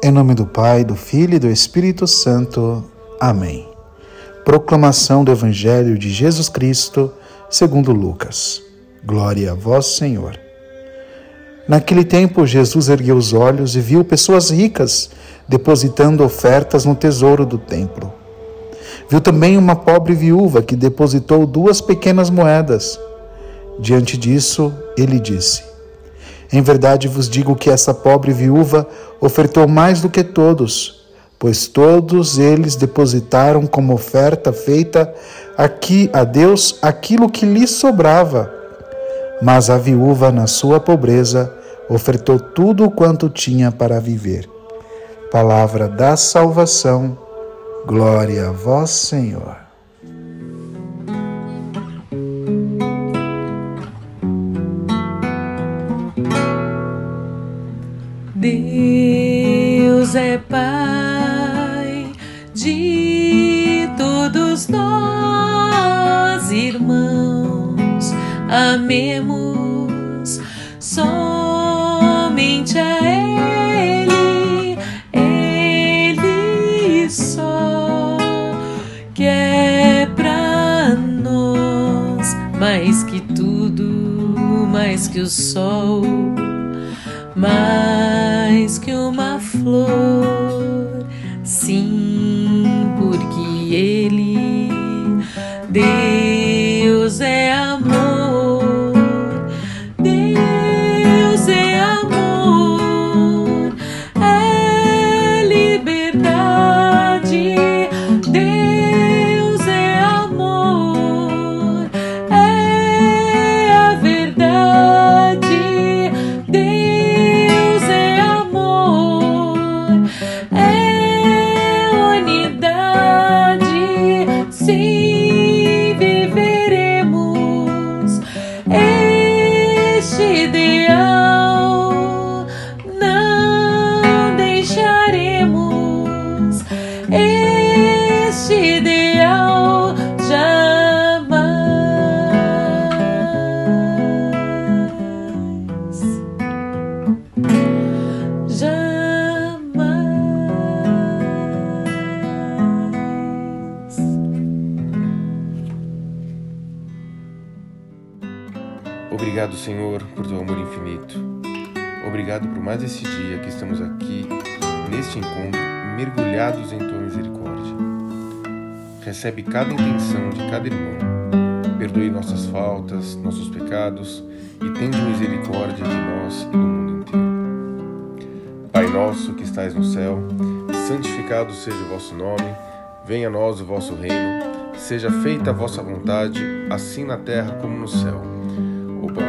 Em nome do Pai, do Filho e do Espírito Santo. Amém. Proclamação do Evangelho de Jesus Cristo, segundo Lucas. Glória a vós, Senhor. Naquele tempo, Jesus ergueu os olhos e viu pessoas ricas depositando ofertas no tesouro do templo. Viu também uma pobre viúva que depositou duas pequenas moedas. Diante disso, ele disse: em verdade vos digo que essa pobre viúva ofertou mais do que todos, pois todos eles depositaram como oferta feita aqui a Deus aquilo que lhe sobrava. Mas a viúva, na sua pobreza, ofertou tudo quanto tinha para viver. Palavra da salvação, glória a vós, Senhor. Pai de todos nós, irmãos, amemos somente a Ele, Ele só quer é pra nós mais que tudo, mais que o sol mais que uma flor. Sim, porque Ele, Deus ideal. Obrigado, Senhor, por teu amor infinito. Obrigado por mais esse dia que estamos aqui, neste encontro, mergulhados em tua misericórdia. Recebe cada intenção de cada irmão. Perdoe nossas faltas, nossos pecados e tende misericórdia de nós e do mundo inteiro. Pai nosso que estais no céu, santificado seja o vosso nome, venha a nós o vosso reino, seja feita a vossa vontade, assim na terra como no céu.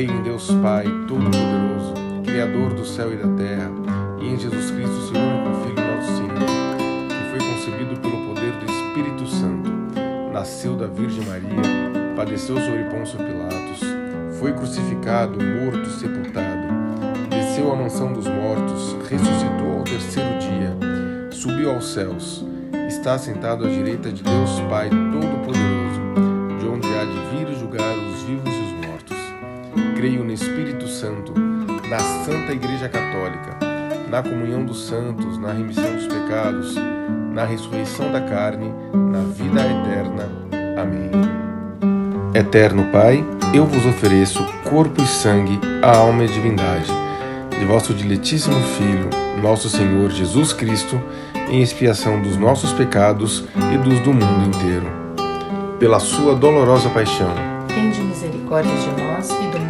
Creio em Deus Pai Todo-Poderoso, Criador do céu e da terra, e em Jesus Cristo, seu único Filho, nosso Senhor, que foi concebido pelo poder do Espírito Santo, nasceu da Virgem Maria, padeceu sobre Pôncio Pilatos, foi crucificado, morto, sepultado, desceu à mansão dos mortos, ressuscitou ao terceiro dia, subiu aos céus, está sentado à direita de Deus Pai Todo-Poderoso, creio no Espírito Santo, na Santa Igreja Católica, na comunhão dos santos, na remissão dos pecados, na ressurreição da carne, na vida eterna. Amém. Eterno Pai, eu vos ofereço corpo e sangue, a alma e a divindade de vosso diletíssimo Filho, nosso Senhor Jesus Cristo, em expiação dos nossos pecados e dos do mundo inteiro. Pela sua dolorosa paixão, tende misericórdia de nós e do mundo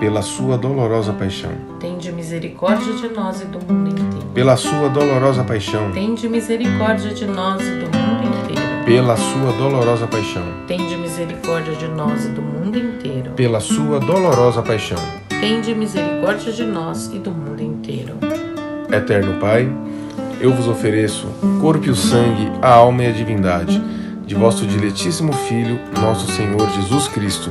Pela sua dolorosa paixão, Tende misericórdia de nós e do mundo inteiro. pela sua dolorosa paixão, Tende misericórdia de nós e do mundo inteiro. pela sua dolorosa paixão, Tende misericórdia de nós e do mundo inteiro. pela sua dolorosa paixão. Tende misericórdia de nós e do mundo inteiro. Eterno Pai, eu vos ofereço corpo e o sangue, a alma e a divindade de vosso diletíssimo Filho, nosso Senhor Jesus Cristo,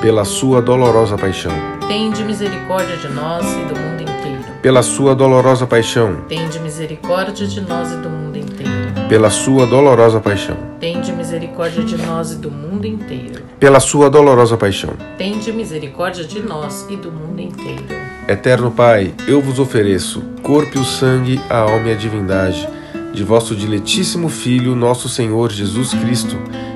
Pela sua dolorosa paixão, Tende misericórdia de nós e do mundo inteiro. pela sua dolorosa paixão, Tende misericórdia de nós e do mundo inteiro. pela sua dolorosa paixão, Tende misericórdia de nós e do mundo inteiro. pela sua dolorosa paixão. Tende misericórdia de nós e do mundo inteiro. Eterno Pai, eu vos ofereço corpo e o sangue, a alma e a divindade de vosso diletíssimo Filho, nosso Senhor Jesus Cristo,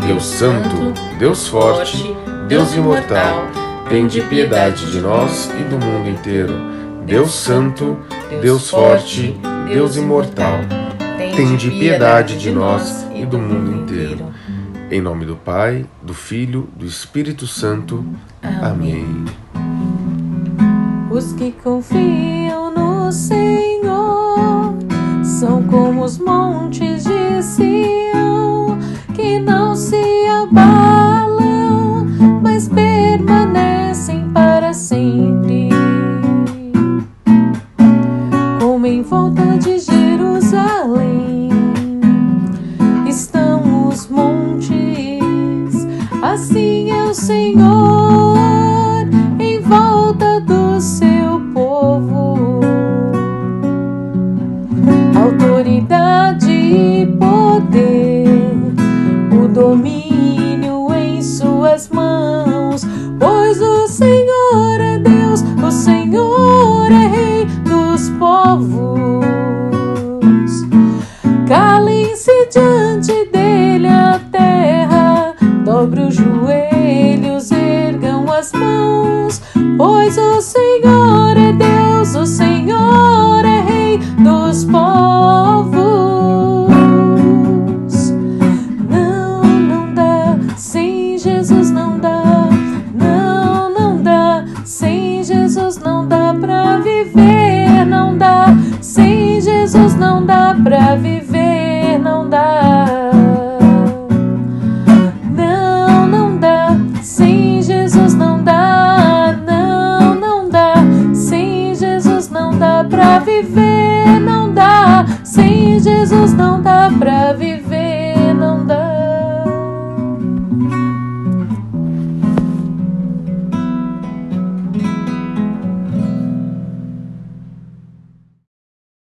Deus Santo, Deus Forte, Deus Imortal, tem de piedade de nós e do mundo inteiro. Deus Santo, Deus Forte, Deus Imortal, tem de piedade de nós e do mundo inteiro. Em nome do Pai, do Filho, do Espírito Santo. Amém. Os que confiam no Senhor são como os montes de Sião que não se abalam, mas permanecem para sempre. Como em volta de Jerusalém estão os montes, assim é o Senhor. viver não dá, sem Jesus não dá pra viver.